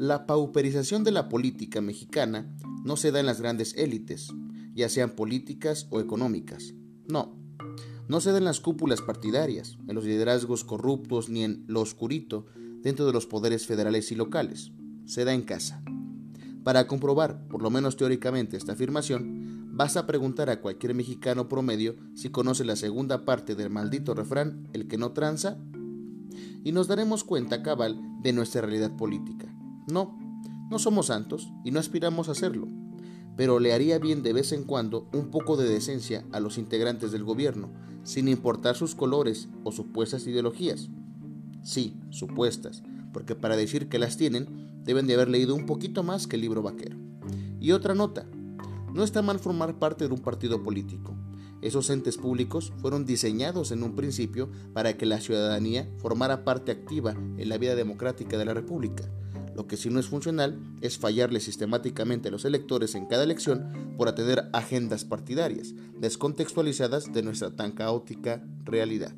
La pauperización de la política mexicana no se da en las grandes élites, ya sean políticas o económicas. No, no se da en las cúpulas partidarias, en los liderazgos corruptos ni en lo oscurito dentro de los poderes federales y locales. Se da en casa. Para comprobar, por lo menos teóricamente, esta afirmación, basta preguntar a cualquier mexicano promedio si conoce la segunda parte del maldito refrán, el que no tranza, y nos daremos cuenta cabal de nuestra realidad política. No, no somos santos y no aspiramos a serlo, pero le haría bien de vez en cuando un poco de decencia a los integrantes del gobierno, sin importar sus colores o supuestas ideologías. Sí, supuestas, porque para decir que las tienen, deben de haber leído un poquito más que el libro vaquero. Y otra nota, no está mal formar parte de un partido político. Esos entes públicos fueron diseñados en un principio para que la ciudadanía formara parte activa en la vida democrática de la República. Lo que sí no es funcional es fallarle sistemáticamente a los electores en cada elección por atender agendas partidarias, descontextualizadas de nuestra tan caótica realidad.